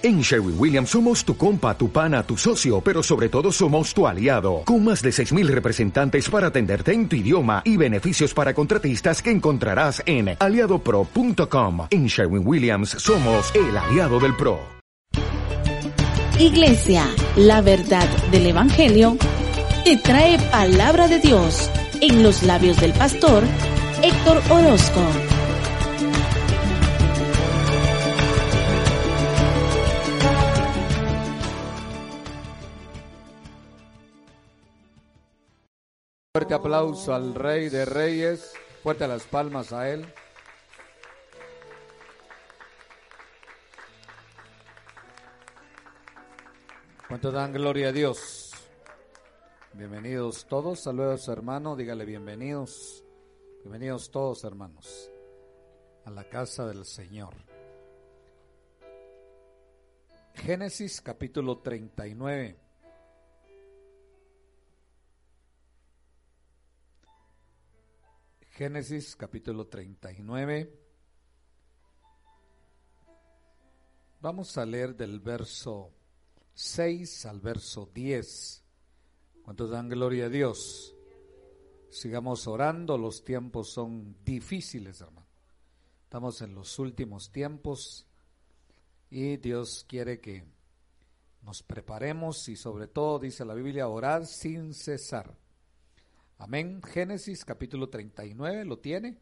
En Sherwin Williams somos tu compa, tu pana, tu socio, pero sobre todo somos tu aliado, con más de 6.000 representantes para atenderte en tu idioma y beneficios para contratistas que encontrarás en aliadopro.com. En Sherwin Williams somos el aliado del PRO. Iglesia, la verdad del Evangelio, te trae palabra de Dios en los labios del pastor Héctor Orozco. Fuerte aplauso al Rey de Reyes, fuerte las palmas a él. ¿Cuánto dan gloria a Dios? Bienvenidos todos, saludos hermano, dígale bienvenidos, bienvenidos todos hermanos a la casa del Señor. Génesis capítulo 39. Génesis capítulo 39. Vamos a leer del verso 6 al verso 10. ¿Cuántos dan gloria a Dios? Sigamos orando, los tiempos son difíciles, hermano. Estamos en los últimos tiempos y Dios quiere que nos preparemos y sobre todo, dice la Biblia, orar sin cesar. Amén. Génesis capítulo 39, ¿lo tiene?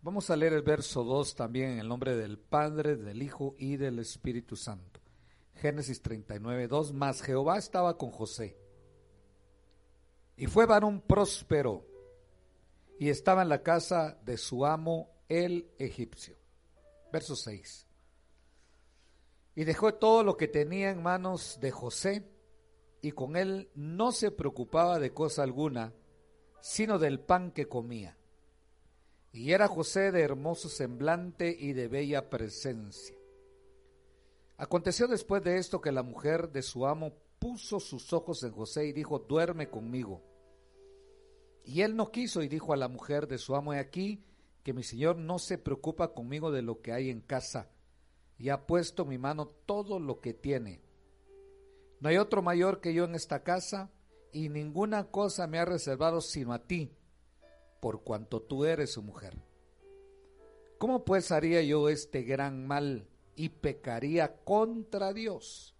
Vamos a leer el verso 2 también en el nombre del Padre, del Hijo y del Espíritu Santo. Génesis 39, 2. Mas Jehová estaba con José. Y fue varón próspero. Y estaba en la casa de su amo el egipcio. Verso 6. Y dejó todo lo que tenía en manos de José y con él no se preocupaba de cosa alguna, sino del pan que comía. Y era José de hermoso semblante y de bella presencia. Aconteció después de esto que la mujer de su amo puso sus ojos en José y dijo, duerme conmigo. Y él no quiso y dijo a la mujer de su amo, he aquí que mi señor no se preocupa conmigo de lo que hay en casa, y ha puesto mi mano todo lo que tiene no hay otro mayor que yo en esta casa, y ninguna cosa me ha reservado sino a ti, por cuanto tú eres su mujer. ¿Cómo pues haría yo este gran mal y pecaría contra Dios?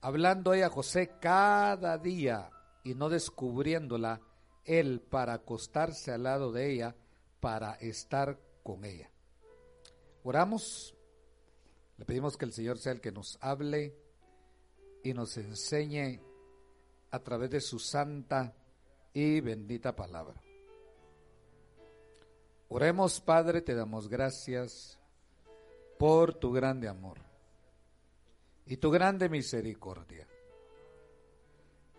Hablando ella a José cada día y no descubriéndola, él para acostarse al lado de ella, para estar con ella. Oramos, le pedimos que el Señor sea el que nos hable y nos enseñe a través de su santa y bendita palabra. Oremos, Padre, te damos gracias por tu grande amor y tu grande misericordia.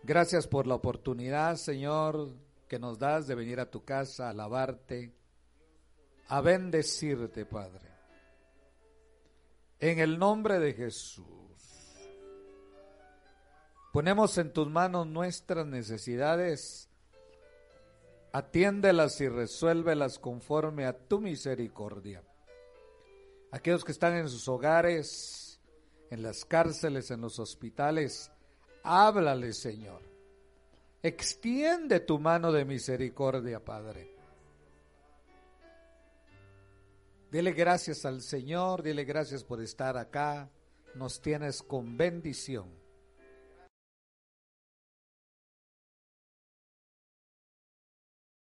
Gracias por la oportunidad, Señor, que nos das de venir a tu casa a alabarte, a bendecirte, Padre. En el nombre de Jesús. Ponemos en tus manos nuestras necesidades. Atiéndelas y resuélvelas conforme a tu misericordia. Aquellos que están en sus hogares, en las cárceles, en los hospitales, háblale, Señor. Extiende tu mano de misericordia, Padre. Dile gracias al Señor, dile gracias por estar acá. Nos tienes con bendición.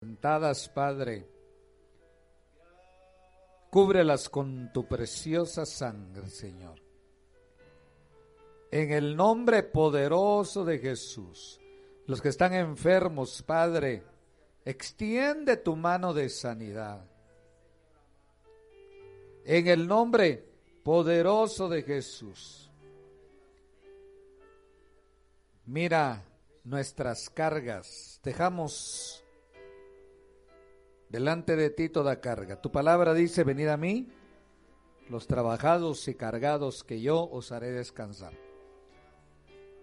Sentadas, Padre. Cúbrelas con tu preciosa sangre, Señor. En el nombre poderoso de Jesús, los que están enfermos, Padre, extiende tu mano de sanidad. En el nombre poderoso de Jesús. Mira nuestras cargas. Dejamos delante de ti toda carga. Tu palabra dice, venid a mí, los trabajados y cargados, que yo os haré descansar.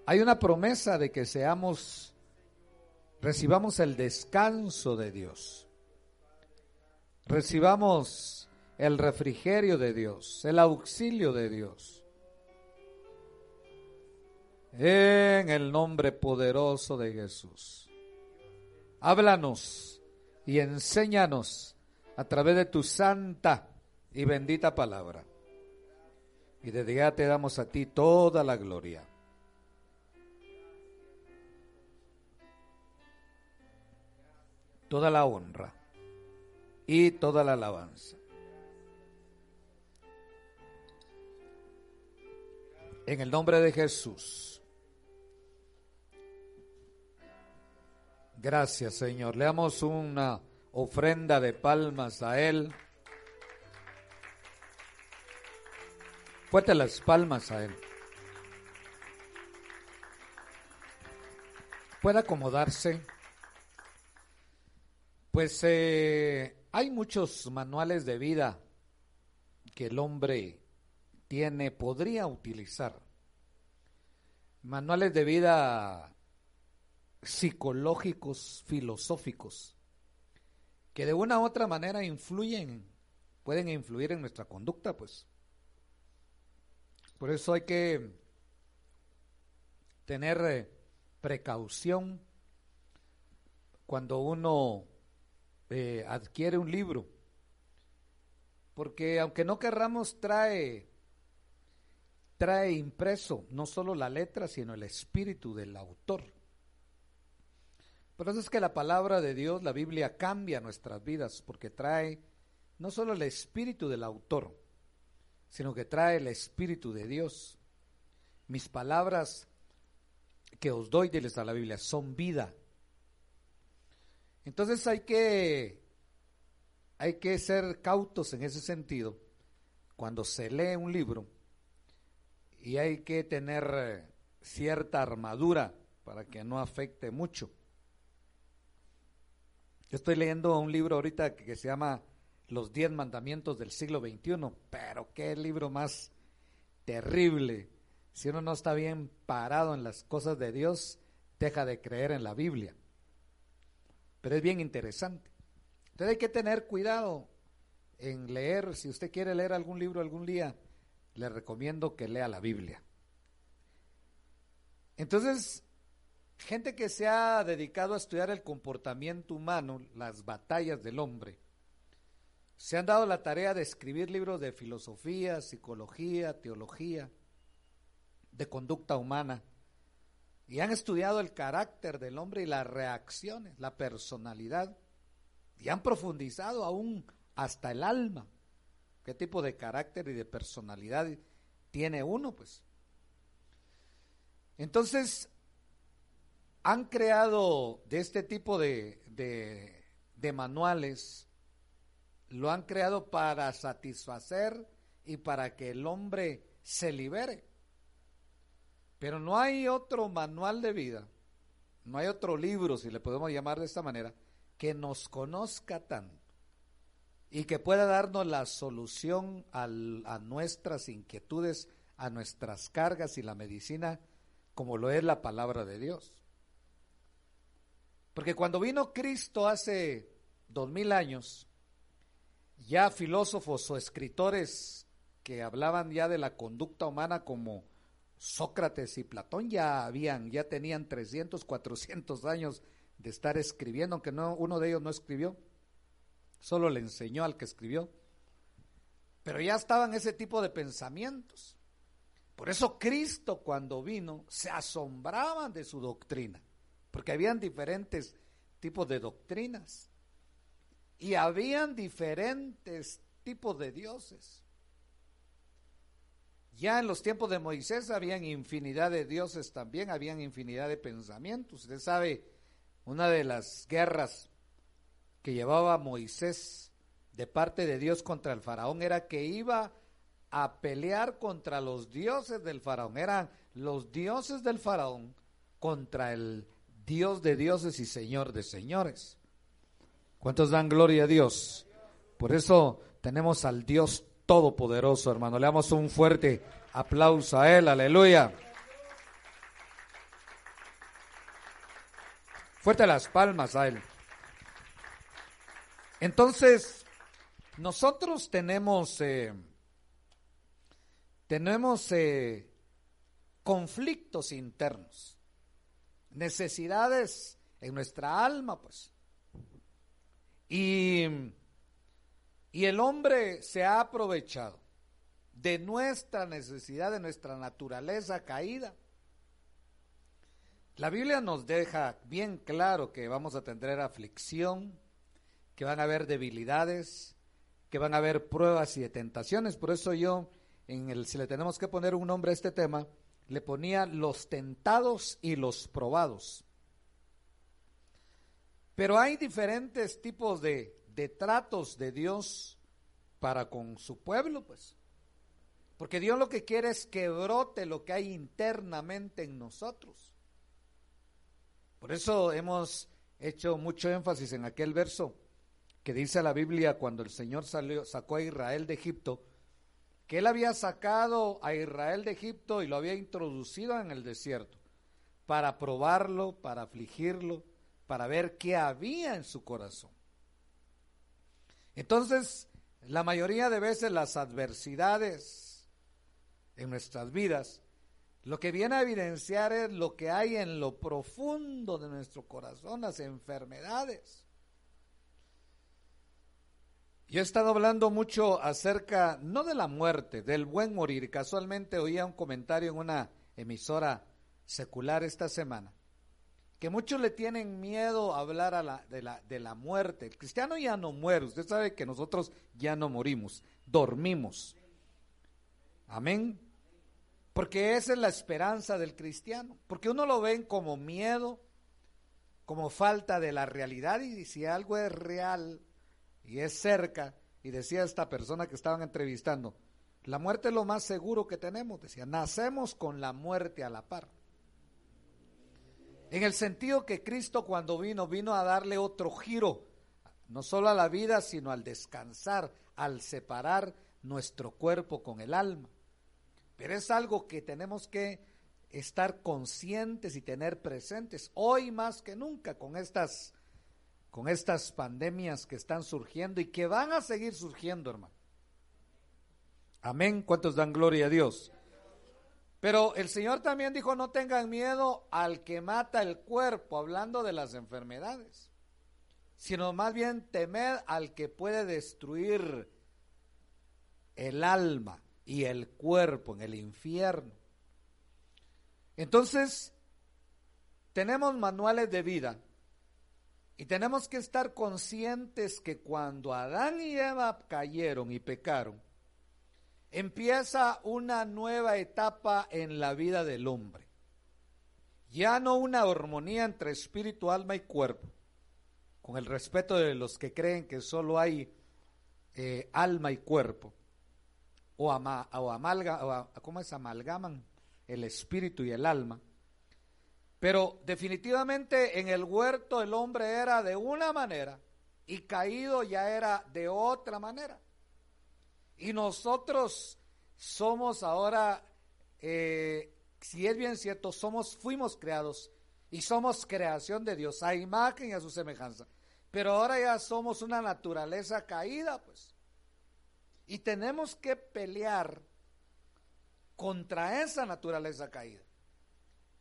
Hay una promesa de que seamos, recibamos el descanso de Dios. Recibamos el refrigerio de Dios, el auxilio de Dios. En el nombre poderoso de Jesús. Háblanos y enséñanos a través de tu santa y bendita palabra. Y desde ya te damos a ti toda la gloria. Toda la honra y toda la alabanza. En el nombre de Jesús. Gracias, Señor. Le damos una ofrenda de palmas a Él. Fuerte las palmas a Él. Puede acomodarse. Pues eh, hay muchos manuales de vida que el hombre tiene, podría utilizar. Manuales de vida psicológicos, filosóficos, que de una u otra manera influyen, pueden influir en nuestra conducta, pues. Por eso hay que tener eh, precaución cuando uno eh, adquiere un libro, porque aunque no querramos trae trae impreso no solo la letra, sino el espíritu del autor. Por eso es que la palabra de Dios, la Biblia, cambia nuestras vidas, porque trae no solo el espíritu del autor, sino que trae el Espíritu de Dios. Mis palabras que os doy, diles a la Biblia, son vida. Entonces hay que, hay que ser cautos en ese sentido cuando se lee un libro y hay que tener eh, cierta armadura para que no afecte mucho. Estoy leyendo un libro ahorita que se llama los diez mandamientos del siglo XXI, pero qué libro más terrible. Si uno no está bien parado en las cosas de Dios, deja de creer en la Biblia. Pero es bien interesante. Entonces hay que tener cuidado en leer, si usted quiere leer algún libro algún día, le recomiendo que lea la Biblia. Entonces, gente que se ha dedicado a estudiar el comportamiento humano, las batallas del hombre, se han dado la tarea de escribir libros de filosofía, psicología, teología, de conducta humana, y han estudiado el carácter del hombre y las reacciones, la personalidad, y han profundizado aún hasta el alma, qué tipo de carácter y de personalidad tiene uno, pues. Entonces, han creado de este tipo de, manuales lo han creado para satisfacer y para que el hombre se libere. Pero no hay otro manual de vida, no hay otro libro, si le podemos llamar de esta manera, que nos conozca tanto y que pueda darnos la solución a nuestras inquietudes, a nuestras cargas y la medicina, como lo es la palabra de Dios. Porque cuando vino Cristo hace dos mil años, ya filósofos o escritores que hablaban ya de la conducta humana como Sócrates y Platón ya habían, ya tenían 300, 400 años de estar escribiendo, aunque no, uno de ellos no escribió, solo le enseñó al que escribió. Pero ya estaban ese tipo de pensamientos. Por eso Cristo cuando vino se asombraban de su doctrina, porque habían diferentes tipos de doctrinas. Y habían diferentes tipos de dioses. Ya en los tiempos de Moisés habían infinidad de dioses también, habían infinidad de pensamientos. Usted sabe, una de las guerras que llevaba Moisés de parte de Dios contra el faraón era que iba a pelear contra los dioses del faraón. Eran los dioses del faraón contra el Dios de dioses y Señor de señores. ¿Cuántos dan gloria a Dios? Por eso tenemos al Dios Todopoderoso, hermano. Le damos un fuerte aplauso a Él, aleluya. Fuerte las palmas a Él. Entonces, Nosotros tenemos, eh, tenemos eh, conflictos internos, necesidades en nuestra alma, pues. Y, y el hombre se ha aprovechado de nuestra necesidad, de nuestra naturaleza caída. La Biblia nos deja bien claro que vamos a tener aflicción, que van a haber debilidades, que van a haber pruebas y tentaciones. Por eso yo, en el, si le tenemos que poner un nombre a este tema, le ponía los tentados y los probados. Pero hay diferentes tipos de, de tratos de Dios para con su pueblo, pues. Porque Dios lo que quiere es que brote lo que hay internamente en nosotros. Por eso hemos hecho mucho énfasis en aquel verso que dice la Biblia cuando el Señor salió, sacó a Israel de Egipto, él había sacado a Israel de Egipto y lo había introducido en el desierto para probarlo, para afligirlo, para ver qué había en su corazón. Entonces, la mayoría de veces las adversidades en nuestras vidas, lo que viene a evidenciar es lo que hay en lo profundo de nuestro corazón, las enfermedades. Yo he estado hablando mucho acerca, no de la muerte, del buen morir. Casualmente oía un comentario en una emisora secular esta semana que muchos le tienen miedo a hablar a la, de, la, de la muerte. El cristiano ya no muere, usted sabe que nosotros ya no morimos, dormimos. Amén. Porque esa es la esperanza del cristiano, porque uno lo ven como miedo, como falta de la realidad y si algo es real y es cerca, y decía esta persona que estaban entrevistando, la muerte es lo más seguro que tenemos, decía, nacemos con la muerte a la par. En el sentido que Cristo cuando vino, vino a darle otro giro, no solo a la vida, sino al descansar, al separar nuestro cuerpo con el alma. Pero es algo que tenemos que estar conscientes y tener presentes, hoy más que nunca, con estas, con estas pandemias que están surgiendo y que van a seguir surgiendo, hermano. Amén. ¿Cuántos dan gloria a Dios? Pero el Señor también dijo, no tengan miedo al que mata el cuerpo, hablando de las enfermedades, sino más bien temed al que puede destruir el alma y el cuerpo en el infierno. Entonces, tenemos manuales de vida y tenemos que estar conscientes que cuando Adán y Eva cayeron y pecaron, empieza una nueva etapa en la vida del hombre. Ya no una armonía entre espíritu, alma y cuerpo, con el respeto de los que creen que solo hay eh, alma y cuerpo, o, ama, o amalga, o, ¿cómo es? amalgaman el espíritu y el alma. Pero definitivamente en el huerto el hombre era de una manera y caído ya era de otra manera. Y nosotros somos ahora, eh, si es bien cierto, somos, fuimos creados y somos creación de Dios, a imagen y a su semejanza. Pero ahora ya somos una naturaleza caída, pues. Y tenemos que pelear contra esa naturaleza caída.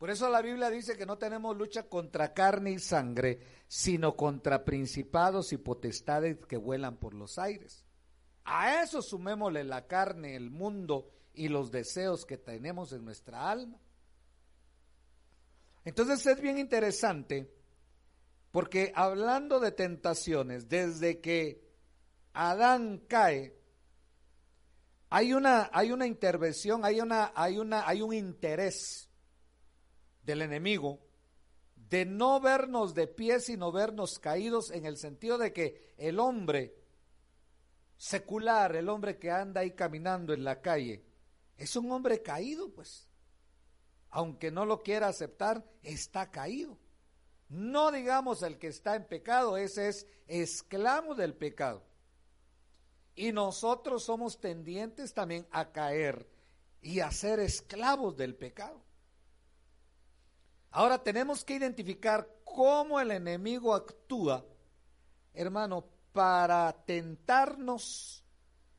Por eso la Biblia dice que no tenemos lucha contra carne y sangre, sino contra principados y potestades que vuelan por los aires. A eso sumémosle la carne, el mundo y los deseos que tenemos en nuestra alma. Entonces es bien interesante porque hablando de tentaciones, desde que Adán cae, hay una, hay una intervención, hay, una, hay, una, hay un interés del enemigo de no vernos de pie, sino vernos caídos en el sentido de que el hombre secular, el hombre que anda ahí caminando en la calle, es un hombre caído, pues. Aunque no lo quiera aceptar, está caído. No digamos el que está en pecado, ese es esclavo del pecado. Y nosotros somos tendientes también a caer y a ser esclavos del pecado. Ahora tenemos que identificar cómo el enemigo actúa, hermano, para tentarnos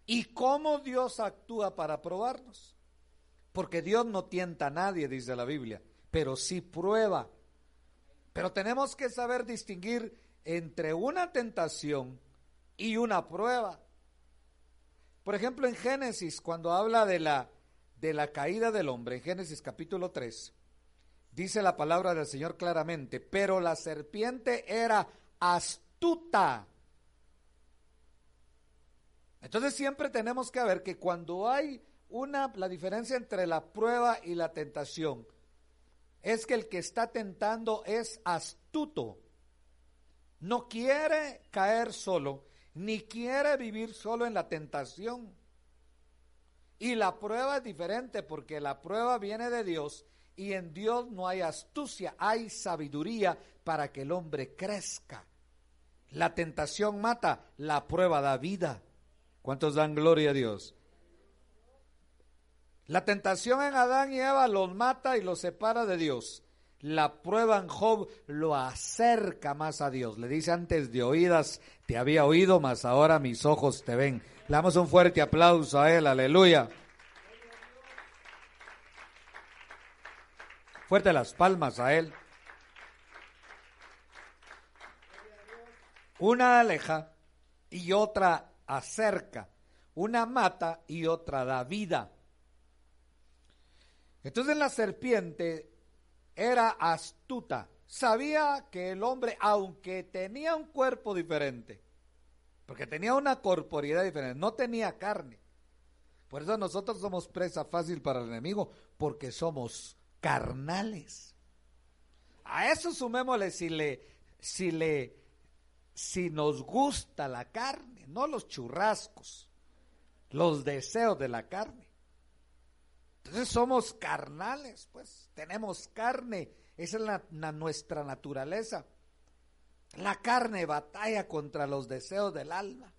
y cómo Dios actúa para probarnos. Porque Dios no tienta a nadie, dice la Biblia, pero sí prueba. Pero tenemos que saber distinguir entre una tentación y una prueba. Por ejemplo, en Génesis, cuando habla de la, de la caída del hombre, en Génesis capítulo 3, dice la palabra del Señor claramente, pero la serpiente era astuta. Entonces siempre tenemos que ver que cuando hay una, la diferencia entre la prueba y la tentación, es que el que está tentando es astuto. No quiere caer solo, ni quiere vivir solo en la tentación. Y la prueba es diferente porque la prueba viene de Dios y en Dios no hay astucia, hay sabiduría para que el hombre crezca. La tentación mata, la prueba da vida. ¿Cuántos dan gloria a Dios? La tentación en Adán y Eva los mata y los separa de Dios. La prueba en Job lo acerca más a Dios. Le dice antes de oídas te había oído, mas ahora mis ojos te ven. Le damos un fuerte aplauso a él, aleluya. Fuerte las palmas a él. Una aleja y otra acerca. Una mata y otra da vida. Entonces la serpiente era astuta. Sabía que el hombre, aunque tenía un cuerpo diferente, porque tenía una corporidad diferente, no tenía carne. Por eso nosotros somos presa fácil para el enemigo, porque somos carnales. A eso sumémosle si le, si le, si nos gusta la carne, no los churrascos, los deseos de la carne. Entonces somos carnales, pues tenemos carne, esa es la, nuestra naturaleza. La carne batalla contra los deseos del alma.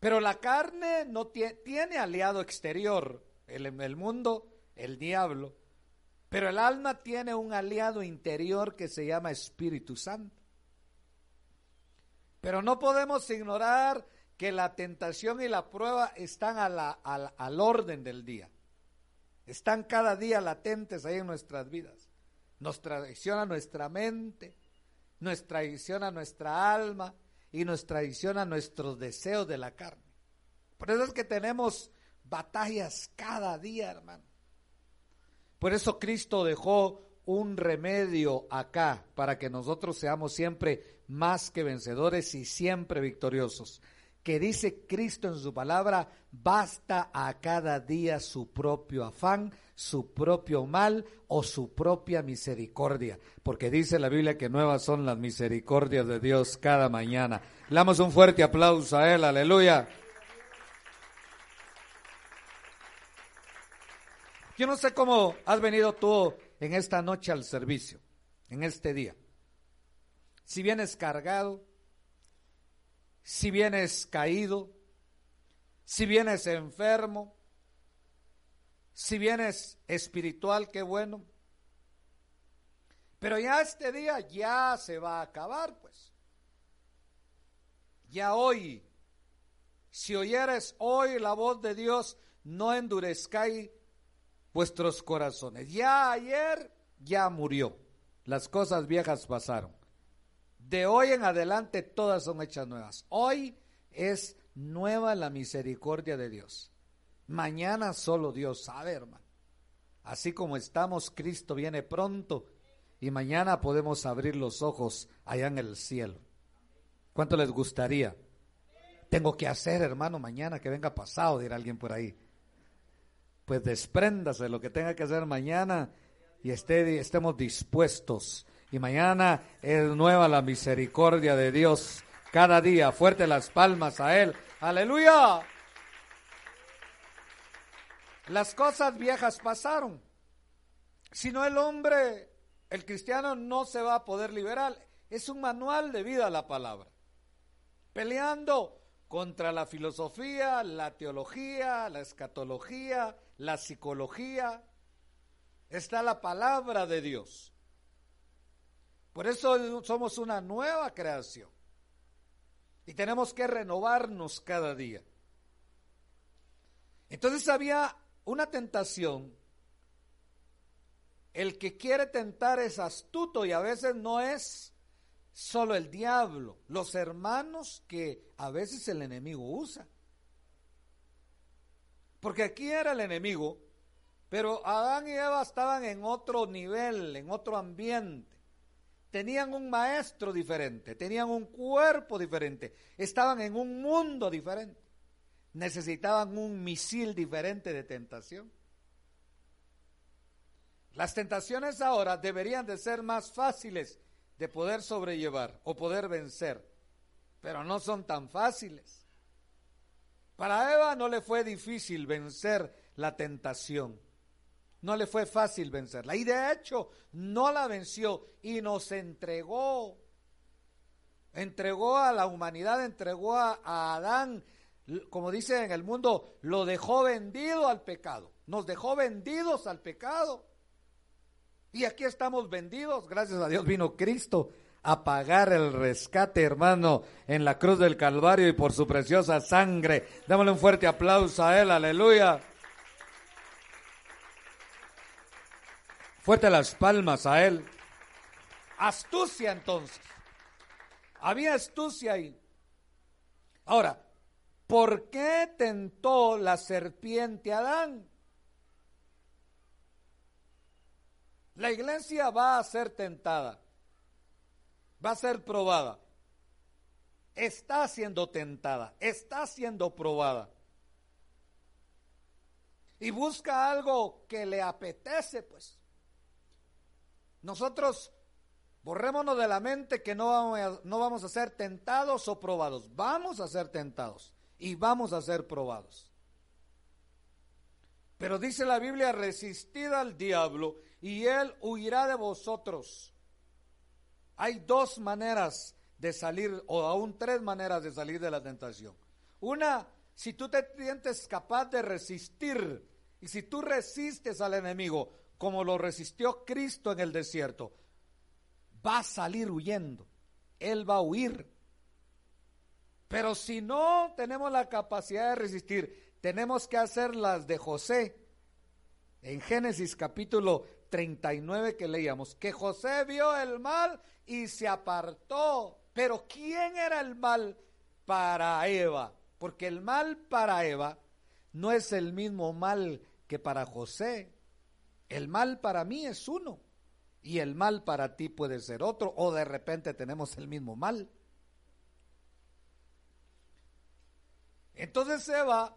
Pero la carne no tiene, aliado exterior, el, el mundo, el diablo. Pero el alma tiene un aliado interior que se llama Espíritu Santo. Pero no podemos ignorar que la tentación y la prueba están al orden del día. Están cada día latentes ahí en nuestras vidas. Nos traiciona nuestra mente, nos traiciona nuestra alma y nos traiciona nuestros deseos de la carne. Por eso es que tenemos batallas cada día, hermano. Por eso Cristo dejó un remedio acá para que nosotros seamos siempre más que vencedores y siempre victoriosos que dice Cristo en su palabra, basta a cada día su propio afán, su propio mal o su propia misericordia, porque dice la Biblia que nuevas son las misericordias de Dios cada mañana. Le damos un fuerte aplauso a Él, aleluya. Yo no sé cómo has venido tú en esta noche al servicio, en este día. Si vienes cargado, si vienes caído, si vienes enfermo, si vienes espiritual, qué bueno. Pero ya este día ya se va a acabar, pues. Ya hoy, si oyeres hoy la voz de Dios, no endurezcáis vuestros corazones. Ya ayer, ya murió. Las cosas viejas pasaron. De hoy en adelante todas son hechas nuevas. Hoy es nueva la misericordia de Dios. Mañana solo Dios sabe, hermano. Así como estamos, Cristo viene pronto y mañana podemos abrir los ojos allá en el cielo. ¿Cuánto les gustaría? Tengo que hacer, hermano, mañana que venga pasado, dirá alguien por ahí. Pues despréndase lo que tenga que hacer mañana y esté, estemos dispuestos y mañana es nueva la misericordia de Dios. Cada día, fuerte las palmas a Él. Aleluya. Las cosas viejas pasaron. Si no el hombre, el cristiano no se va a poder liberar. Es un manual de vida la palabra. Peleando contra la filosofía, la teología, la escatología, la psicología. Está la palabra de Dios. Por eso somos una nueva creación. Y tenemos que renovarnos cada día. Entonces había una tentación. El que quiere tentar es astuto y a veces no es solo el diablo, los hermanos que a veces el enemigo usa. Porque aquí era el enemigo, pero Adán y Eva estaban en otro nivel, en otro ambiente. Tenían un maestro diferente, tenían un cuerpo diferente, estaban en un mundo diferente. Necesitaban un misil diferente de tentación. Las tentaciones ahora deberían de ser más fáciles de poder sobrellevar o poder vencer, pero no son tan fáciles. Para Eva no le fue difícil vencer la tentación, no le fue fácil vencerla. Y de hecho no la venció y nos entregó, entregó a la humanidad, entregó a, Adán, como dice en el mundo, lo dejó vendido al pecado, nos dejó vendidos al pecado. Y aquí estamos vendidos, gracias a Dios vino Cristo a pagar el rescate, hermano, en la cruz del Calvario y por su preciosa sangre. Démosle un fuerte aplauso a Él, aleluya. Fuerte las palmas a Él. Astucia entonces. Había astucia ahí. Ahora, ¿por qué tentó la serpiente a Adán? La iglesia va a ser tentada, va a ser probada, está siendo tentada, está siendo probada. Y busca algo que le apetece, pues. Nosotros borrémonos de la mente que no vamos, a, no vamos a ser tentados o probados. Vamos a ser tentados y vamos a ser probados. Pero dice la Biblia, resistid al diablo y él huirá de vosotros. Hay dos maneras de salir, o aún tres maneras de salir de la tentación. Una, si tú te sientes capaz de resistir, y si tú resistes al enemigo, como lo resistió Cristo en el desierto, va a salir huyendo. Él va a huir. Pero si no tenemos la capacidad de resistir, tenemos que hacer las de José. En Génesis capítulo 39 que leíamos, que José vio el mal y se apartó. Pero ¿quién era el mal para Eva? Porque el mal para Eva no es el mismo mal que para José. El mal para mí es uno y el mal para ti puede ser otro o de repente tenemos el mismo mal. Entonces Eva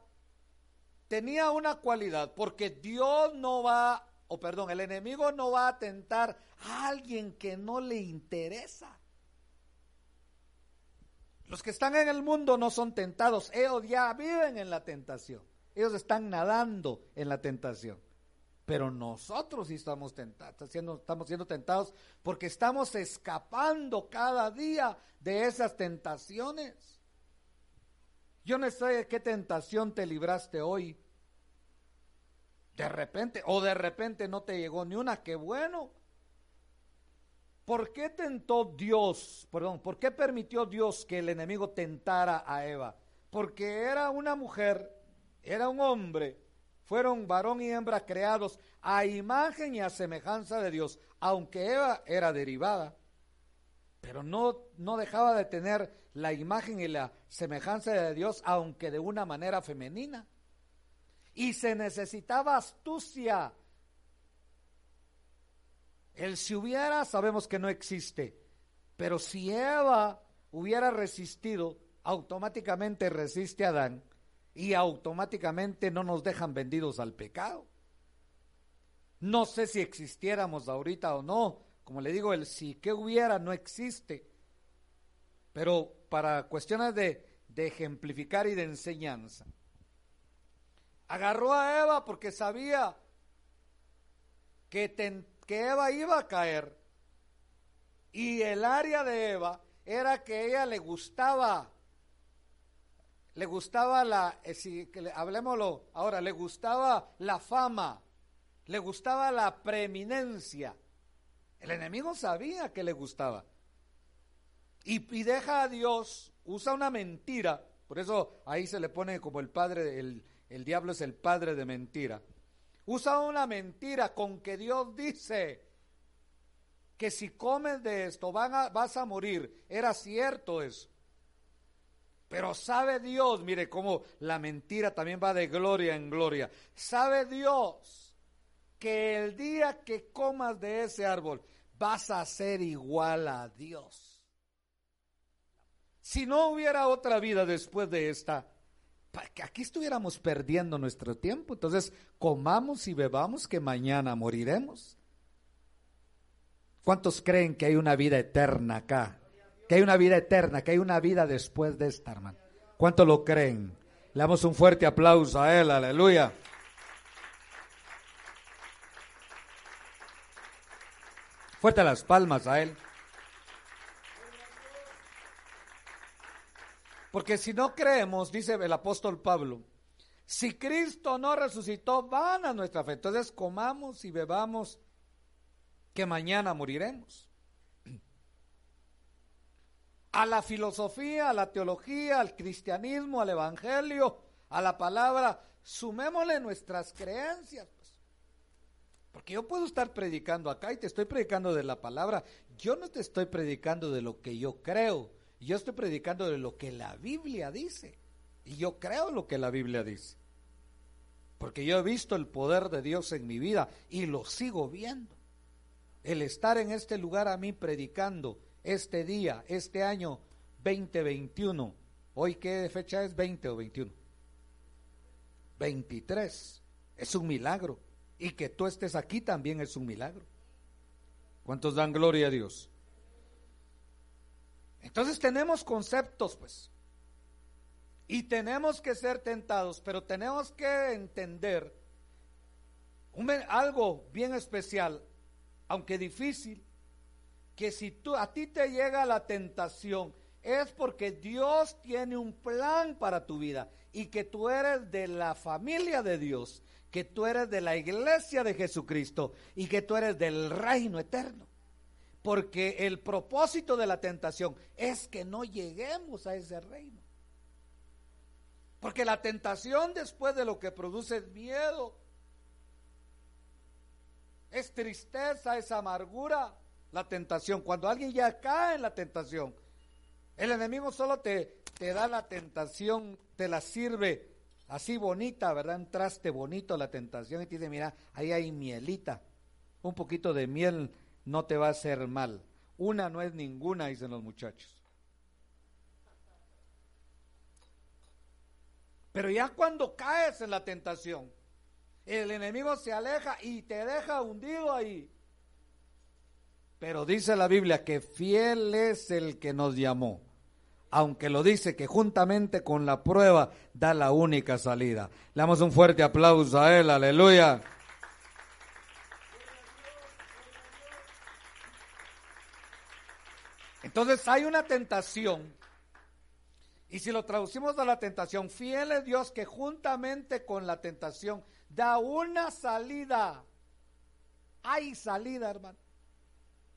tenía una cualidad porque Dios no va o perdón, el enemigo no va a tentar a alguien que no le interesa. Los que están en el mundo no son tentados, ellos ya viven en la tentación, ellos están nadando en la tentación. Pero nosotros sí estamos tentados, estamos siendo tentados porque estamos escapando cada día de esas tentaciones. Yo no sé de qué tentación te libraste hoy, de repente, o de repente no te llegó ni una, qué bueno. ¿Por qué tentó Dios, perdón, por qué permitió Dios que el enemigo tentara a Eva? Porque era una mujer, era un hombre, fueron varón y hembra creados a imagen y a semejanza de Dios, aunque Eva era derivada, pero no, no dejaba de tener la imagen y la semejanza de Dios, aunque de una manera femenina y se necesitaba astucia. El si hubiera, sabemos que no existe, pero si Eva hubiera resistido, automáticamente resiste a Adán y automáticamente no nos dejan vendidos al pecado. No sé si existiéramos ahorita o no, como le digo, el si que hubiera no existe, pero para cuestiones de, de ejemplificar y de enseñanza. Agarró a Eva porque sabía que, que Eva iba a caer. Y el área de Eva era que ella le gustaba, le gustaba la, eh, si, hablemoslo ahora, le gustaba la fama, le gustaba la preeminencia. El enemigo sabía que le gustaba. y, deja a Dios, usa una mentira, por eso ahí se le pone como el padre, el, el diablo es el padre de mentira. Usa una mentira con que Dios dice que si comes de esto van vas a morir. Era cierto eso. Pero sabe Dios, mire cómo la mentira también va de gloria en gloria. Sabe Dios que el día que comas de ese árbol vas a ser igual a Dios. Si no hubiera otra vida después de esta, que aquí estuviéramos perdiendo nuestro tiempo. Entonces, comamos y bebamos que mañana moriremos. ¿Cuántos creen que hay una vida eterna acá? Que hay una vida eterna, que hay una vida después de esta, hermano. ¿Cuántos lo creen? Le damos un fuerte aplauso a él, aleluya. Fuerte las palmas a él. Porque si no creemos, dice el apóstol Pablo, si Cristo no resucitó, van a nuestra fe. Entonces comamos y bebamos que mañana moriremos. A la filosofía, a la teología, al cristianismo, al evangelio, a la palabra, sumémosle nuestras creencias. Pues. Porque yo puedo estar predicando acá y te estoy predicando de la palabra. Yo no te estoy predicando de lo que yo creo. Yo estoy predicando de lo que la Biblia dice. Y yo creo lo que la Biblia dice. Porque yo he visto el poder de Dios en mi vida y lo sigo viendo. El estar en este lugar a mí predicando este día, este año 2021. ¿Hoy qué fecha es? 20 o 21. 23. Es un milagro. Y que tú estés aquí también es un milagro. ¿Cuántos dan gloria a Dios? Entonces tenemos conceptos, pues. Y tenemos que ser tentados, pero tenemos que entender algo bien especial, aunque difícil, que si tú, a ti te llega la tentación, es porque Dios tiene un plan para tu vida y que tú eres de la familia de Dios, que tú eres de la iglesia de Jesucristo y que tú eres del reino eterno. Porque el propósito de la tentación es que no lleguemos a ese reino. Porque la tentación después de lo que produce es miedo, es tristeza, es amargura, la tentación. Cuando alguien ya cae en la tentación, el enemigo solo te, te da la tentación, te la sirve así bonita, ¿verdad? Un traste bonito la tentación y te dice, mira, ahí hay mielita, un poquito de miel no te va a hacer mal. Una no es ninguna, dicen los muchachos. Pero ya cuando caes en la tentación, el enemigo se aleja y te deja hundido ahí. Pero dice la Biblia que fiel es el que nos llamó. Aunque lo dice que juntamente con la prueba da la única salida. Le damos un fuerte aplauso a él, aleluya. Entonces hay una tentación. Y si lo traducimos a la tentación, fiel es Dios que juntamente con la tentación da una salida. Hay salida, hermano.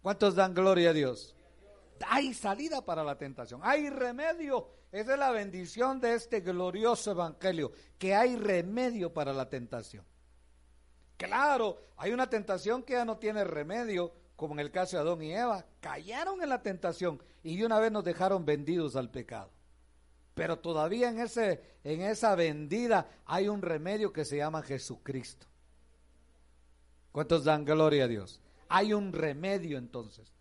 ¿Cuántos dan gloria a Dios? Hay salida para la tentación. Hay remedio. Esa es la bendición de este glorioso evangelio, que hay remedio para la tentación. Claro, hay una tentación que ya no tiene remedio, como en el caso de Adón y Eva, cayeron en la tentación y de una vez nos dejaron vendidos al pecado. Pero todavía en, ese, en esa vendida hay un remedio que se llama Jesucristo. ¿Cuántos dan gloria a Dios? Hay un remedio entonces.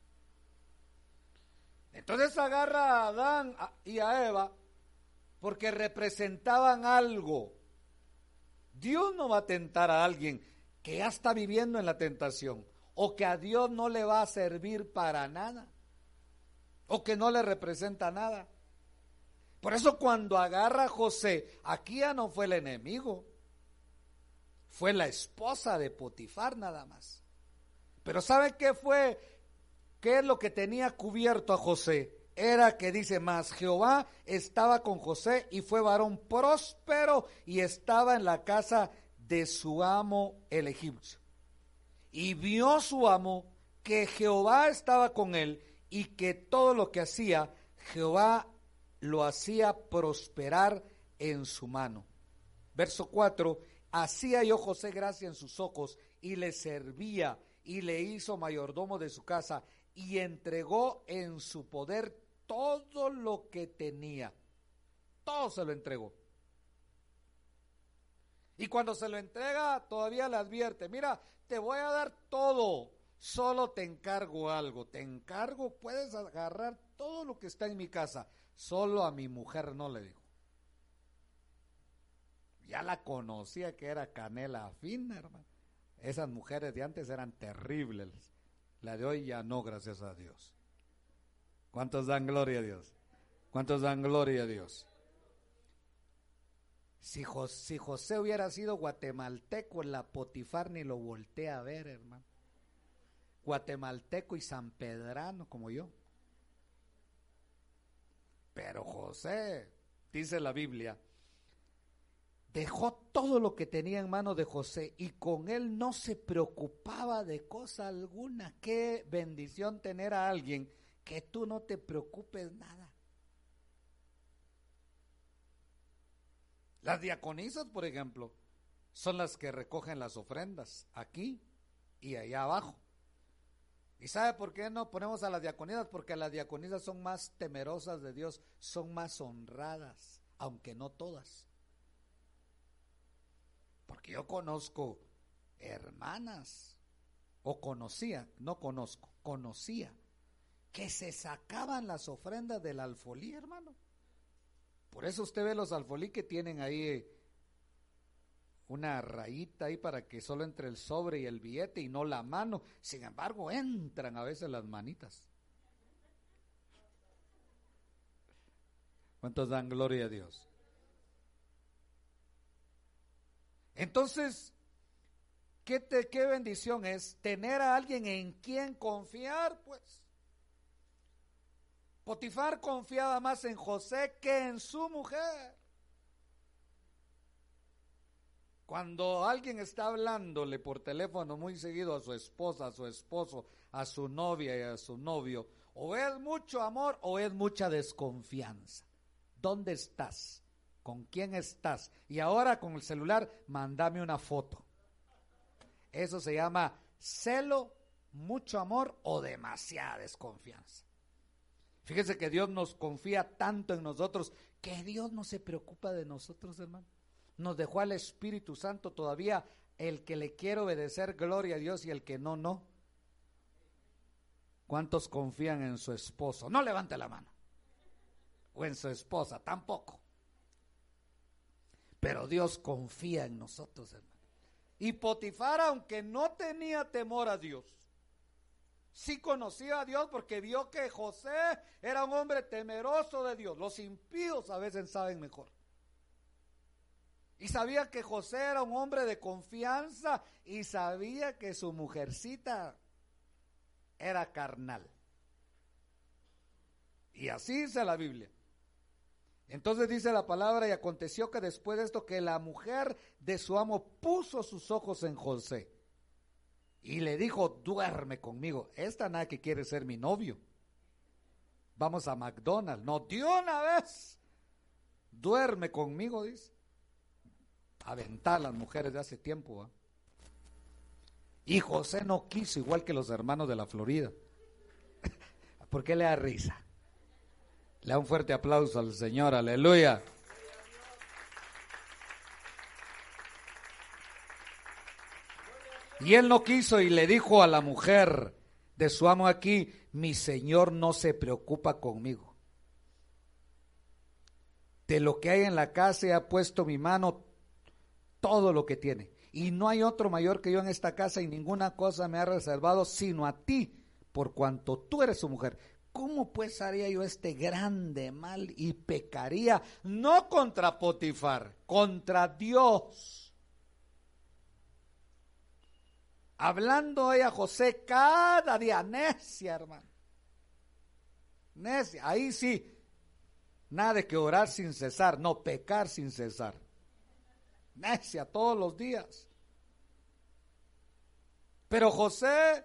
Entonces agarra a Adán y a Eva porque representaban algo. Dios no va a tentar a alguien que ya está viviendo en la tentación o que a Dios no le va a servir para nada, o que no le representa nada. Por eso cuando agarra a José, aquí ya no fue el enemigo, fue la esposa de Potifar nada más. Pero ¿sabe qué fue? ¿Qué es lo que tenía cubierto a José? Era que dice más, Jehová estaba con José y fue varón próspero y estaba en la casa de su amo el egipcio. Y vio su amo que Jehová estaba con él y que todo lo que hacía Jehová lo hacía prosperar en su mano. Verso 4, hacía yo José gracia en sus ojos y le servía y le hizo mayordomo de su casa y entregó en su poder todo lo que tenía. Todo se lo entregó. Y cuando se lo entrega, todavía le advierte, mira, te voy a dar todo, solo te encargo algo, te encargo, puedes agarrar todo lo que está en mi casa, solo a mi mujer no le dijo. Ya la conocía que era canela fina, hermano. Esas mujeres de antes eran terribles. La de hoy ya no, gracias a Dios. ¿Cuántos dan gloria a Dios? ¿Cuántos dan gloria a Dios? Si José, hubiera sido guatemalteco, la Potifar ni lo voltea a ver, hermano. Guatemalteco y sanpedrano como yo. Pero José, dice la Biblia, dejó todo lo que tenía en manos de José y con él no se preocupaba de cosa alguna. Qué bendición tener a alguien que tú no te preocupes nada. Las diaconisas, por ejemplo, son las que recogen las ofrendas aquí y allá abajo. ¿Y sabe por qué no ponemos a las diaconisas? Porque las diaconisas son más temerosas de Dios, son más honradas, aunque no todas. Porque yo conozco hermanas, o conocía, no conozco, conocía, que se sacaban las ofrendas del alfolí, hermano. Por eso usted ve los alfolí que tienen ahí eh, una rayita ahí para que solo entre el sobre y el billete y no la mano. Sin embargo, entran a veces las manitas. ¿Cuántos dan gloria a Dios? Entonces, ¿qué, qué bendición es tener a alguien en quien confiar, pues. Potifar confiaba más en José que en su mujer. Cuando alguien está hablándole por teléfono muy seguido a su esposa, a su esposo, a su novia y a su novio, o es mucho amor o es mucha desconfianza. ¿Dónde estás? ¿Con quién estás? Y ahora con el celular, mándame una foto. Eso se llama celo, mucho amor o demasiada desconfianza. Fíjese que Dios nos confía tanto en nosotros que Dios no se preocupa de nosotros, hermano. Nos dejó al Espíritu Santo todavía el que le quiere obedecer, gloria a Dios, y el que no, no. ¿Cuántos confían en su esposo? No levante la mano. O en su esposa, tampoco. Pero Dios confía en nosotros, hermano. Y Potifar, aunque no tenía temor a Dios, sí conocía a Dios porque vio que José era un hombre temeroso de Dios. Los impíos a veces saben mejor. Y sabía que José era un hombre de confianza y sabía que su mujercita era carnal. Y así dice la Biblia. Entonces dice la palabra y aconteció que después de esto que la mujer de su amo puso sus ojos en José y le dijo, duerme conmigo. Esta nada que quiere ser mi novio. Vamos a McDonald's. No, de una vez. Duerme conmigo, dice. Aventar las mujeres de hace tiempo. Y José no quiso, igual que los hermanos de la Florida. ¿Por qué le da risa? Le da un fuerte aplauso al Señor, aleluya. Y él no quiso y le dijo a la mujer de su amo aquí, mi señor no se preocupa conmigo. De lo que hay en la casa he puesto mi mano todo lo que tiene. Y no hay otro mayor que yo en esta casa y ninguna cosa me ha reservado sino a ti, por cuanto tú eres su mujer. ¿Cómo pues haría yo este grande mal y pecaría no contra Potifar, contra Dios? Hablando hoy a José cada día, necia, hermano. Necia, ahí sí, nada de que orar sin cesar, no, pecar sin cesar. Necia todos los días. Pero José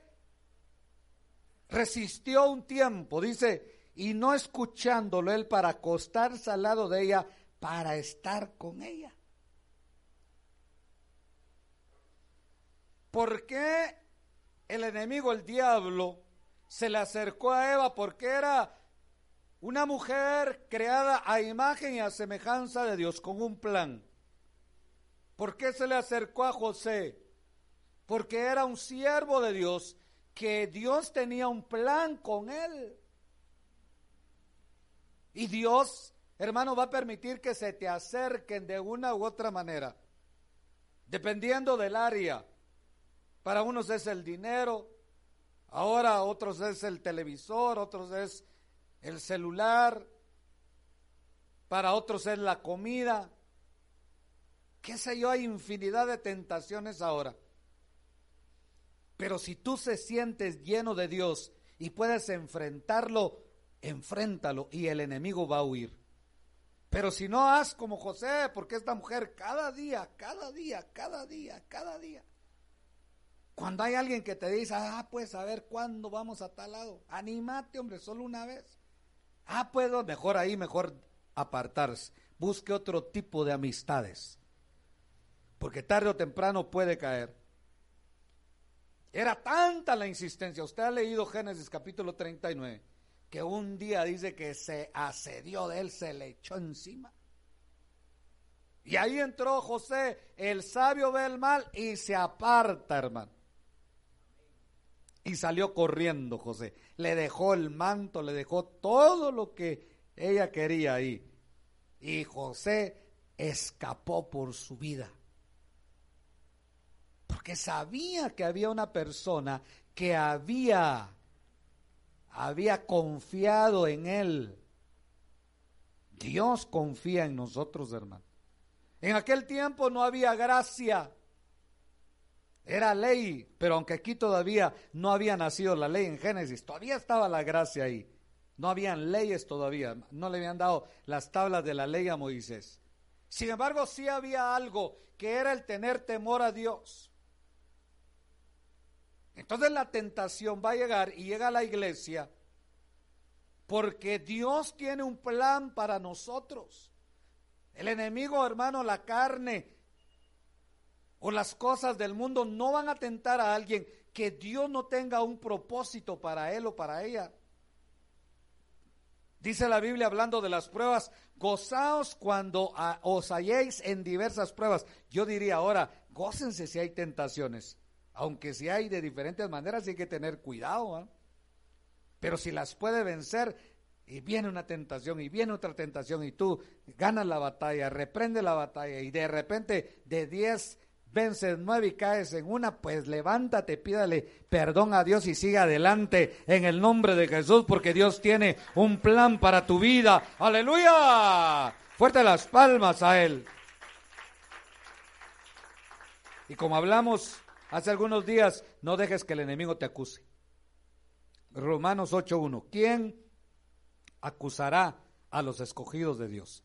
resistió un tiempo, dice, y no escuchándolo él para acostarse al lado de ella, para estar con ella. ¿Por qué el enemigo, el diablo, se le acercó a Eva? Porque era una mujer creada a imagen y a semejanza de Dios con un plan. ¿Por qué se le acercó a José? Porque era un siervo de Dios, que Dios tenía un plan con él. Y Dios, hermano, va a permitir que se te acerquen de una u otra manera, dependiendo del área. Para unos es el dinero, ahora otros es el televisor, otros es el celular, para otros es la comida. Qué sé yo, hay infinidad de tentaciones ahora. Pero si tú se sientes lleno de Dios y puedes enfrentarlo, enfréntalo y el enemigo va a huir. Pero si no, haz como José, porque esta mujer cada día, cada día, cada día, cada día. Cuando hay alguien que te dice, ah, pues a ver cuándo vamos a tal lado, anímate, hombre, solo una vez. Ah, puedo, mejor ahí, mejor apartarse. Busque otro tipo de amistades. Porque tarde o temprano puede caer. Era tanta la insistencia. Usted ha leído Génesis capítulo 39, que un día dice que se asedió de él, se le echó encima. Y ahí entró José, el sabio ve el mal y se aparta, hermano. Y salió corriendo José. Le dejó el manto, le dejó todo lo que ella quería ahí. Y José escapó por su vida porque sabía que había una persona que había, había confiado en él. Dios confía en nosotros, hermano. En aquel tiempo no había gracia. Era ley, pero aunque aquí todavía no había nacido la ley en Génesis, todavía estaba la gracia ahí. No habían leyes todavía, no le habían dado las tablas de la ley a Moisés. Sin embargo, sí había algo que era el tener temor a Dios. Entonces la tentación va a llegar y llega a la iglesia porque Dios tiene un plan para nosotros. El enemigo, hermano, la carne o las cosas del mundo no van a tentar a alguien que Dios no tenga un propósito para él o para ella. Dice la Biblia hablando de las pruebas, gozaos cuando os halléis en diversas pruebas. Yo diría ahora, gócense si hay tentaciones. Aunque si hay de diferentes maneras, hay que tener cuidado. Pero si las puede vencer, y viene una tentación, y viene otra tentación, y tú ganas la batalla, reprende la batalla, y de repente de diez vences nueve y caes en una, pues levántate, pídale perdón a Dios y sigue adelante en el nombre de Jesús, porque Dios tiene un plan para tu vida. Aleluya. Fuerte las palmas a Él. Y como hablamos Hace algunos días, no dejes que el enemigo te acuse. Romanos 8.1. ¿Quién acusará a los escogidos de Dios?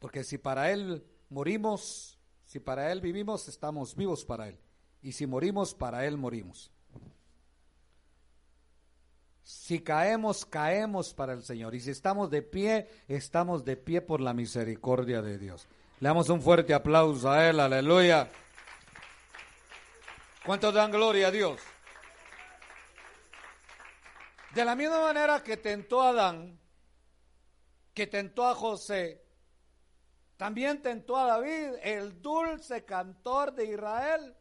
Porque si para Él morimos, si para Él vivimos, estamos vivos para Él. Y si morimos, para Él morimos. Si caemos, caemos para el Señor. Y si estamos de pie, estamos de pie por la misericordia de Dios. Le damos un fuerte aplauso a Él, aleluya. ¿Cuántos dan gloria a Dios? De la misma manera que tentó a Adán, que tentó a José, también tentó a David, el dulce cantor de Israel.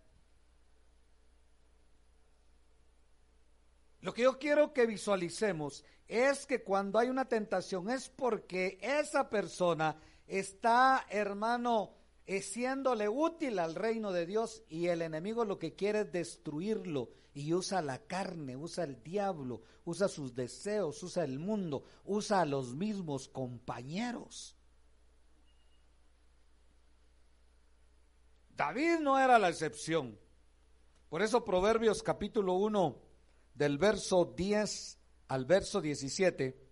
Lo que yo quiero que visualicemos es que cuando hay una tentación es porque esa persona está, hermano, es siéndole útil al reino de Dios y el enemigo lo que quiere es destruirlo y usa la carne, usa el diablo, usa sus deseos, usa el mundo, usa a los mismos compañeros. David no era la excepción. Por eso Proverbios capítulo 1 del verso 10 al verso 17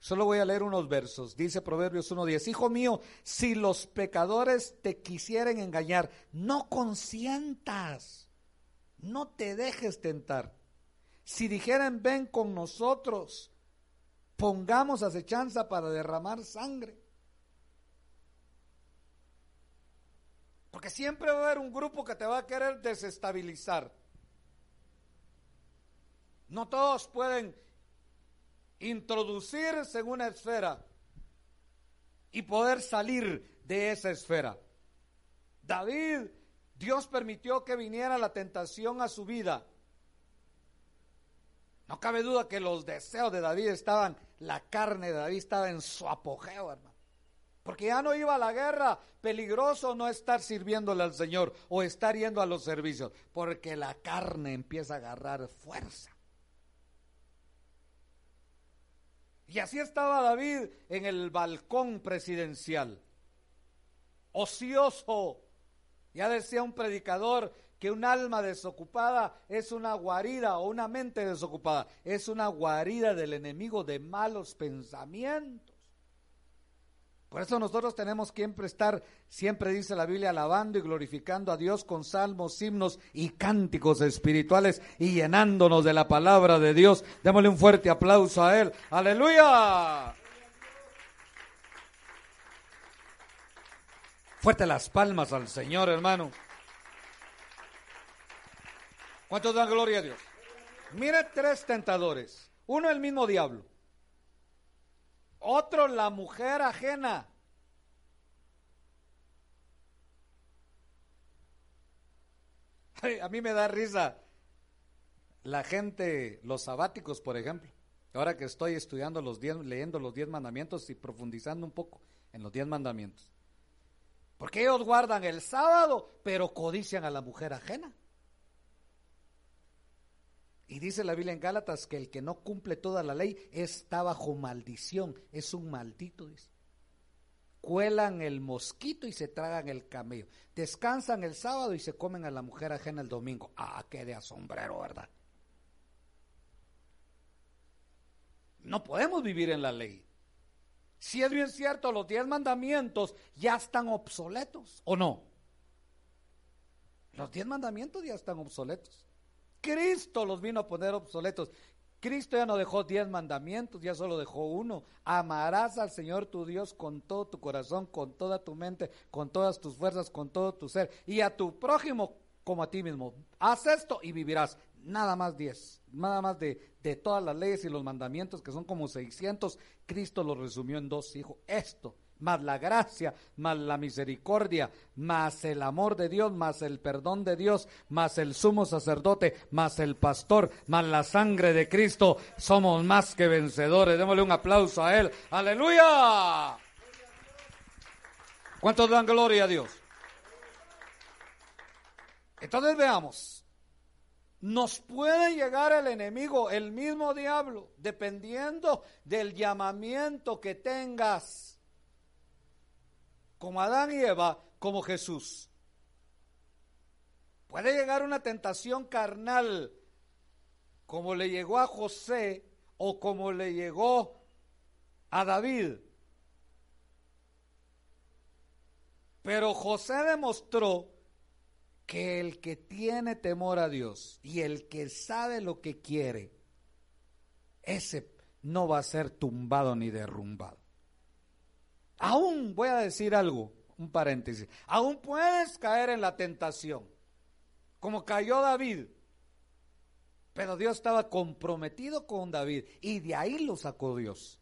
Solo voy a leer unos versos. Dice Proverbios 1.10, Hijo mío, si los pecadores te quisieren engañar, no consientas, no te dejes tentar. Si dijeren, ven con nosotros, pongamos acechanza para derramar sangre. Porque siempre va a haber un grupo que te va a querer desestabilizar. No todos pueden introducirse en una esfera y poder salir de esa esfera. David, Dios permitió que viniera la tentación a su vida. No cabe duda que los deseos de David estaban, la carne de David estaba en su apogeo, hermano. Porque ya no iba a la guerra, peligroso no estar sirviéndole al Señor o estar yendo a los servicios, porque la carne empieza a agarrar fuerza. Y así estaba David en el balcón presidencial, ocioso. Ya decía un predicador que un alma desocupada es una guarida o una mente desocupada, es una guarida del enemigo de malos pensamientos. Por eso nosotros tenemos que estar, siempre dice la Biblia, alabando y glorificando a Dios con salmos, himnos y cánticos espirituales y llenándonos de la palabra de Dios. Démosle un fuerte aplauso a Él. Aleluya. Fuerte las palmas al Señor, hermano. ¿Cuántos dan gloria a Dios? Mire tres tentadores. Uno el mismo diablo. Otro, la mujer ajena. a mí me da risa la gente, los sabáticos, por ejemplo. Ahora que estoy estudiando los diez, leyendo los diez mandamientos y profundizando un poco en los diez mandamientos. Porque ellos guardan el sábado, pero codician a la mujer ajena. Y dice la Biblia en Gálatas que el que no cumple toda la ley está bajo maldición, es un maldito. Cuelan el mosquito y se tragan el camello. Descansan el sábado y se comen a la mujer ajena el domingo. Ah, qué de asombrero, ¿verdad? No podemos vivir en la ley. Si es bien cierto, los diez mandamientos ya están obsoletos, ¿o no? Los diez mandamientos ya están obsoletos. Cristo los vino a poner obsoletos. Cristo ya no dejó diez mandamientos, ya solo dejó uno. Amarás al Señor tu Dios con todo tu corazón, con toda tu mente, con todas tus fuerzas, con todo tu ser. Y a tu prójimo como a ti mismo. Haz esto y vivirás. Nada más diez. Nada más de, de todas las leyes y los mandamientos, que son como 600, Cristo los resumió en dos hijos. Esto más la gracia, más la misericordia, más el amor de Dios, más el perdón de Dios, más el sumo sacerdote, más el pastor, más la sangre de Cristo, somos más que vencedores. Démosle un aplauso a Él. Aleluya. ¿Cuántos dan gloria a Dios? Entonces veamos, nos puede llegar el enemigo, el mismo diablo, dependiendo del llamamiento que tengas como Adán y Eva, como Jesús. Puede llegar una tentación carnal, como le llegó a José o como le llegó a David. Pero José demostró que el que tiene temor a Dios y el que sabe lo que quiere, ese no va a ser tumbado ni derrumbado. Aún voy a decir algo, un paréntesis, aún puedes caer en la tentación, como cayó David. Pero Dios estaba comprometido con David y de ahí lo sacó Dios.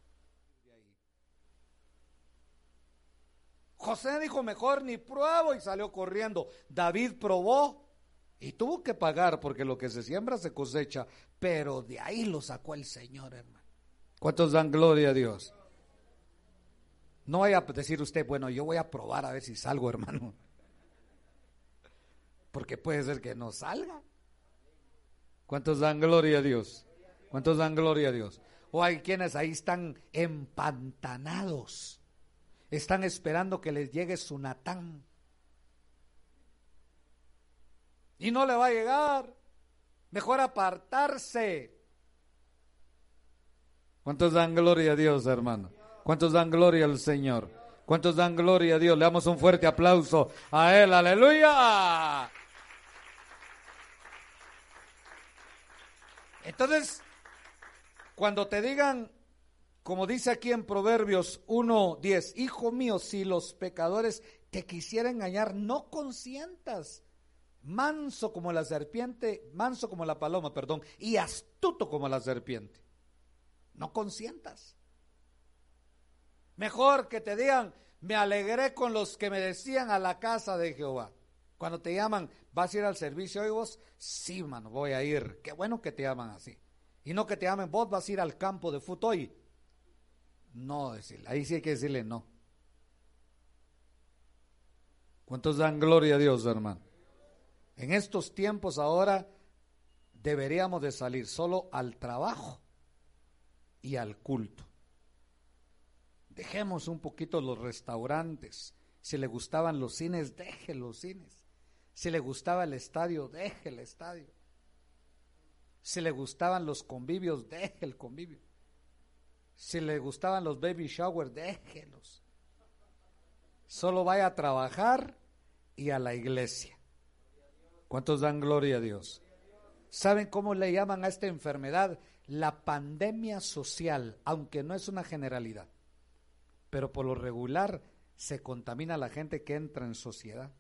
José dijo, mejor ni pruebo y salió corriendo. David probó y tuvo que pagar porque lo que se siembra se cosecha, pero de ahí lo sacó el Señor, hermano. ¿Cuántos dan gloria a Dios? No vaya a decir usted, bueno, yo voy a probar a ver si salgo, hermano. Porque puede ser que no salga. ¿Cuántos dan gloria a Dios? ¿Cuántos dan gloria a Dios? O hay quienes ahí están empantanados. Están esperando que les llegue su Natán. Y no le va a llegar. Mejor apartarse. ¿Cuántos dan gloria a Dios, hermano? ¿Cuántos dan gloria al Señor? ¿Cuántos dan gloria a Dios? Le damos un fuerte aplauso a Él. Aleluya. Entonces, cuando te digan, como dice aquí en Proverbios 1.10, hijo mío, si los pecadores te quisieran engañar, no consientas. Manso como la serpiente, manso como la paloma, perdón, y astuto como la serpiente. No consientas. Mejor que te digan, me alegré con los que me decían a la casa de Jehová. Cuando te llaman, ¿vas a ir al servicio hoy vos? Sí, mano, voy a ir. Qué bueno que te llaman así. Y no que te llamen, vos vas a ir al campo de fútbol hoy. No decirle, ahí sí hay que decirle no. ¿Cuántos dan gloria a Dios, hermano? En estos tiempos ahora deberíamos de salir solo al trabajo y al culto. Dejemos un poquito los restaurantes. Si le gustaban los cines, deje los cines. Si le gustaba el estadio, deje el estadio. Si le gustaban los convivios, deje el convivio. Si le gustaban los baby showers, déjelos. Solo vaya a trabajar y a la iglesia. ¿Cuántos dan gloria a Dios? ¿Saben cómo le llaman a esta enfermedad? La pandemia social, aunque no es una generalidad. Pero por lo regular se contamina la gente que entra en sociedad.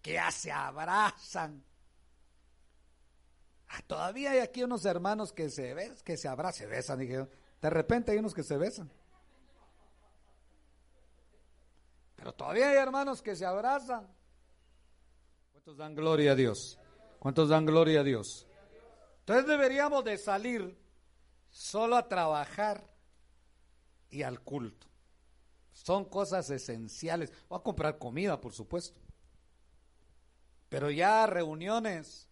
Que ya se abrazan. Ah, todavía hay aquí unos hermanos que se, que se abrazan, se besan. Dije, de repente hay unos que se besan. Pero todavía hay hermanos que se abrazan. ¿Cuántos dan gloria a Dios? ¿Cuántos dan gloria a Dios? Entonces deberíamos de salir solo a trabajar y al culto. Son cosas esenciales. O a comprar comida, por supuesto. Pero ya reuniones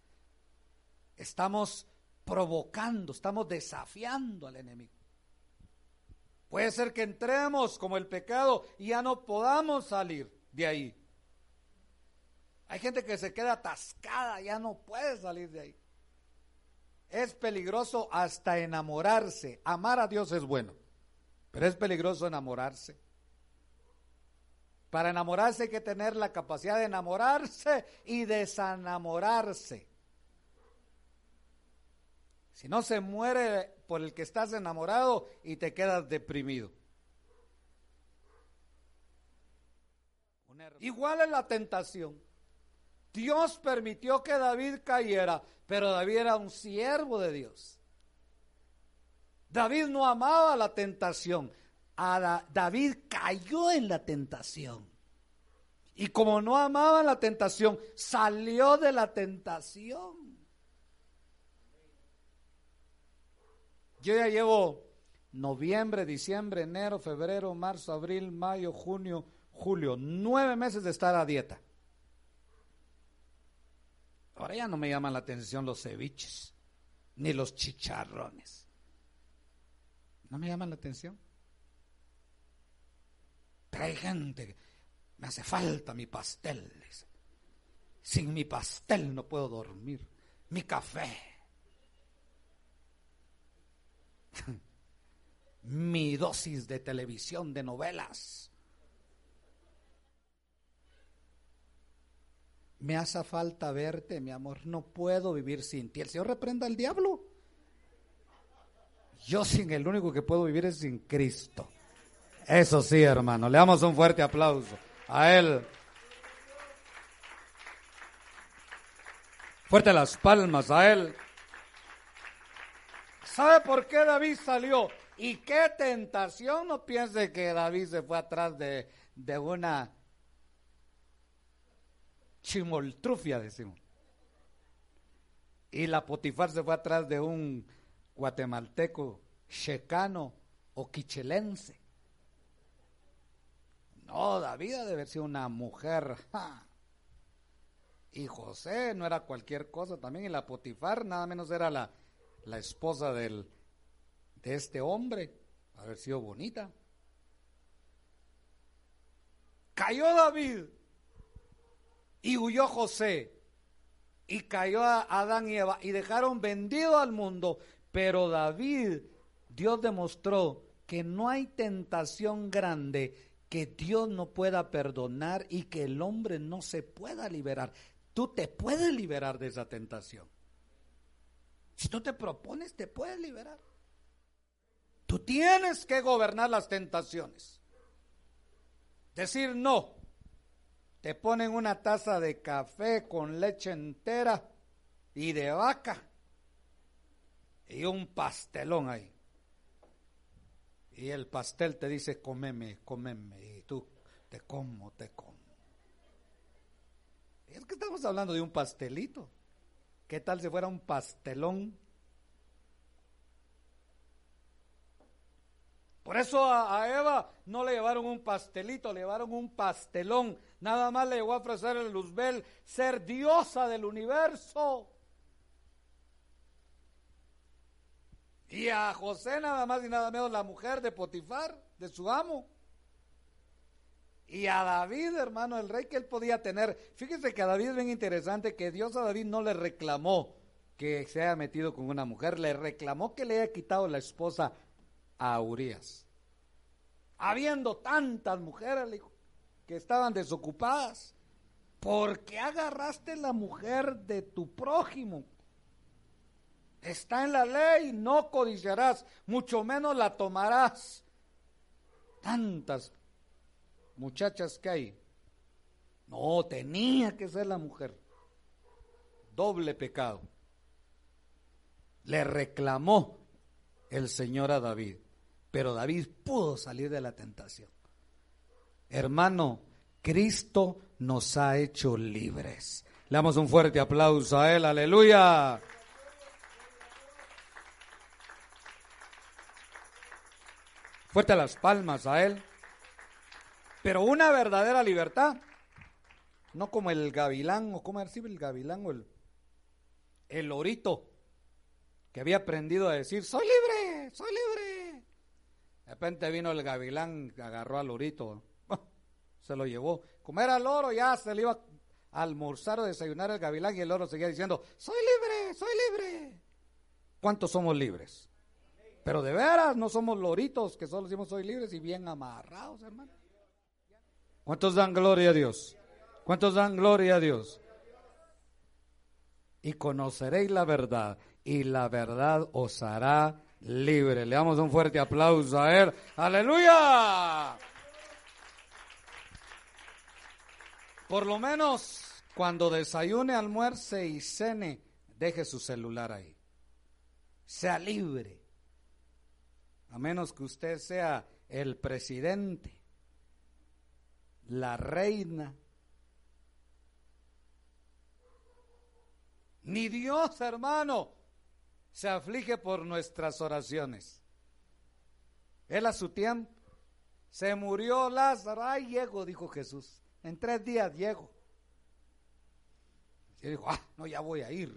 estamos provocando, estamos desafiando al enemigo. Puede ser que entremos como el pecado y ya no podamos salir de ahí. Hay gente que se queda atascada, ya no puede salir de ahí. Es peligroso hasta enamorarse. Amar a Dios es bueno, pero es peligroso enamorarse. Para enamorarse hay que tener la capacidad de enamorarse y desenamorarse. Si no se muere por el que estás enamorado y te quedas deprimido. Igual es la tentación. Dios permitió que David cayera, pero David era un siervo de Dios. David no amaba la tentación. David cayó en la tentación. Y como no amaba la tentación, salió de la tentación. Yo ya llevo noviembre, diciembre, enero, febrero, marzo, abril, mayo, junio, julio, nueve meses de estar a dieta. Ahora ya no me llaman la atención los ceviches, ni los chicharrones. No me llaman la atención. Pero hay gente, me hace falta mi pastel. Sin mi pastel no puedo dormir. Mi café. mi dosis de televisión, de novelas. Me hace falta verte, mi amor. No puedo vivir sin ti. El Señor reprenda al diablo. Yo sin el único que puedo vivir es sin Cristo. Eso sí, hermano. Le damos un fuerte aplauso a Él. Fuerte las palmas a Él. ¿Sabe por qué David salió? ¿Y qué tentación? No piense que David se fue atrás de, de una chimoltrufia, decimos. Y la Potifar se fue atrás de un guatemalteco, checano o quichelense. No, David debe haber sido una mujer. Y José no era cualquier cosa también. Y la Potifar nada menos era la la esposa del, de este hombre, haber sido bonita. Cayó David y huyó José y cayó a Adán y Eva y dejaron vendido al mundo, pero David, Dios demostró que no hay tentación grande que Dios no pueda perdonar y que el hombre no se pueda liberar. Tú te puedes liberar de esa tentación. Si tú te propones, te puedes liberar. Tú tienes que gobernar las tentaciones. Decir no. Te ponen una taza de café con leche entera y de vaca y un pastelón ahí. Y el pastel te dice, comeme, comeme. Y tú, te como, te como. Es que estamos hablando de un pastelito. ¿Qué tal si fuera un pastelón? Por eso a, Eva no le llevaron un pastelito, le llevaron un pastelón. Nada más le llegó a ofrecer el Luzbel ser diosa del universo. Y a José nada más y nada menos la mujer de Potifar, de su amo. Y a David, hermano, el rey que él podía tener. Fíjese que a David es bien interesante que Dios a David no le reclamó que se haya metido con una mujer, le reclamó que le haya quitado la esposa a Urias. Habiendo tantas mujeres que estaban desocupadas, ¿por qué agarraste la mujer de tu prójimo? Está en la ley, no codiciarás, mucho menos la tomarás. Tantas muchachas que hay. No, tenía que ser la mujer. Doble pecado. Le reclamó el Señor a David, pero David pudo salir de la tentación. Hermano, Cristo nos ha hecho libres. Le damos un fuerte aplauso a Él, aleluya. Fuerte las palmas a Él. Pero una verdadera libertad, no como el gavilán, o como decir el gavilán, o el, el lorito, que había aprendido a decir, soy libre, soy libre. De repente vino el gavilán, agarró al lorito, se lo llevó. Como era el loro, ya se le iba a almorzar o desayunar el gavilán y el loro seguía diciendo, soy libre, soy libre. ¿Cuántos somos libres? Pero de veras no somos loritos que solo decimos soy libres y bien amarrados, hermano. ¿Cuántos dan gloria a Dios? ¿Cuántos dan gloria a Dios? Y conoceréis la verdad y la verdad os hará libre. Le damos un fuerte aplauso a él. Aleluya. Por lo menos cuando desayune, almuerce y cene, deje su celular ahí. Sea libre a menos que usted sea el presidente, la reina. Ni Dios, hermano, se aflige por nuestras oraciones. Él a su tiempo se murió Lázaro. Ay, llego, dijo Jesús. En tres días llego. Y dijo, ah, no, ya voy a ir.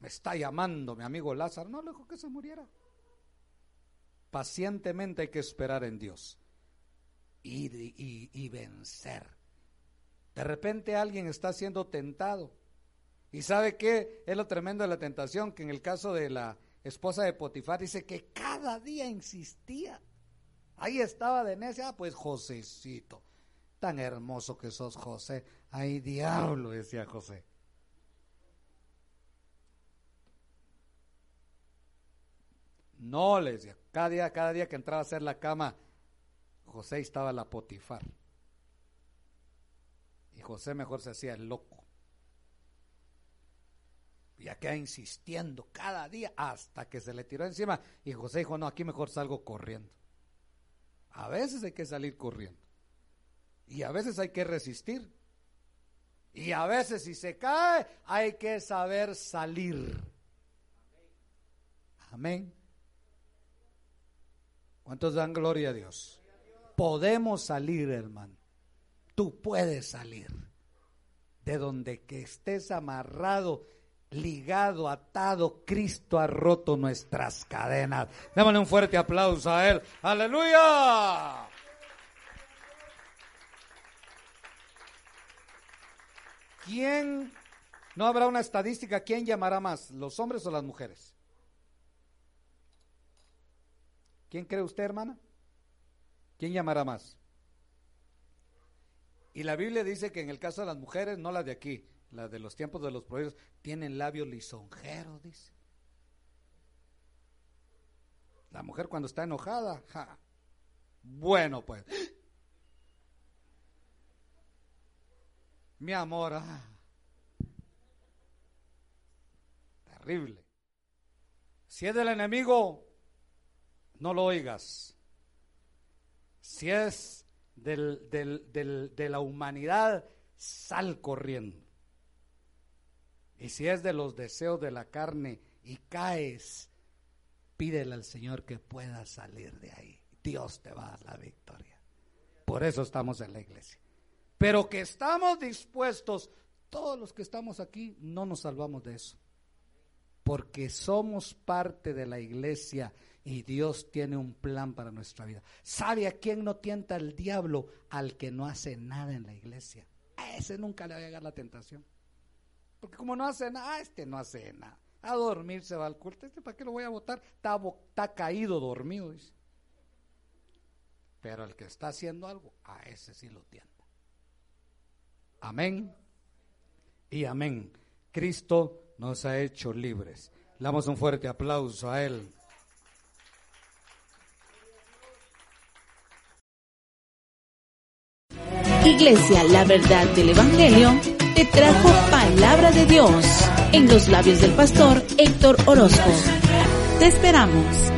Me está llamando mi amigo Lázaro. No, le dijo que se muriera. Pacientemente hay que esperar en Dios y, y, vencer. De repente alguien está siendo tentado. ¿Y sabe qué? Es lo tremendo de la tentación, que en el caso de la esposa de Potifar dice que cada día insistía. Ahí estaba de necia, ah, pues Josecito, tan hermoso que sos José. Ay, diablo, decía José. No, le decía, cada día, cada día que entraba a hacer la cama, José estaba la Potifar. Y José mejor se hacía el loco. Y queda insistiendo cada día hasta que se le tiró encima. Y José dijo, no, aquí mejor salgo corriendo. A veces hay que salir corriendo. Y a veces hay que resistir. Y a veces si se cae, hay que saber salir. Amén. ¿Cuántos dan gloria a Dios? Podemos salir, hermano. Tú puedes salir. De donde que estés amarrado, ligado, atado, Cristo ha roto nuestras cadenas. Démosle un fuerte aplauso a Él. Aleluya. ¿Quién, no habrá una estadística, quién llamará más, los hombres o las mujeres? ¿Quién cree usted, hermana? ¿Quién llamará más? Y la Biblia dice que en el caso de las mujeres, no las de aquí, las de los tiempos de los proverbios, tienen labios lisonjeros, dice. La mujer cuando está enojada, bueno pues. Mi amor, ah. terrible. Si es del enemigo, no lo oigas. Si es del, de la humanidad, sal corriendo. Y si es de los deseos de la carne y caes, pídele al Señor que pueda salir de ahí. Dios te va a dar la victoria. Por eso estamos en la iglesia. Pero que estamos dispuestos, todos los que estamos aquí, no nos salvamos de eso. Porque somos parte de la iglesia y Dios tiene un plan para nuestra vida. ¿Sabe a quién no tienta el diablo? Al que no hace nada en la iglesia. A ese nunca le va a llegar la tentación. Porque como no hace nada, este no hace nada. A dormir se va al culto. Este, ¿para qué lo voy a votar? Está, está caído dormido, dice. Pero el que está haciendo algo, a ese sí lo tienta. Amén. Y amén. Cristo nos ha hecho libres. Le damos un fuerte aplauso a Él. Iglesia, la verdad del Evangelio, te trajo palabra de Dios en los labios del pastor Héctor Orozco. Te esperamos.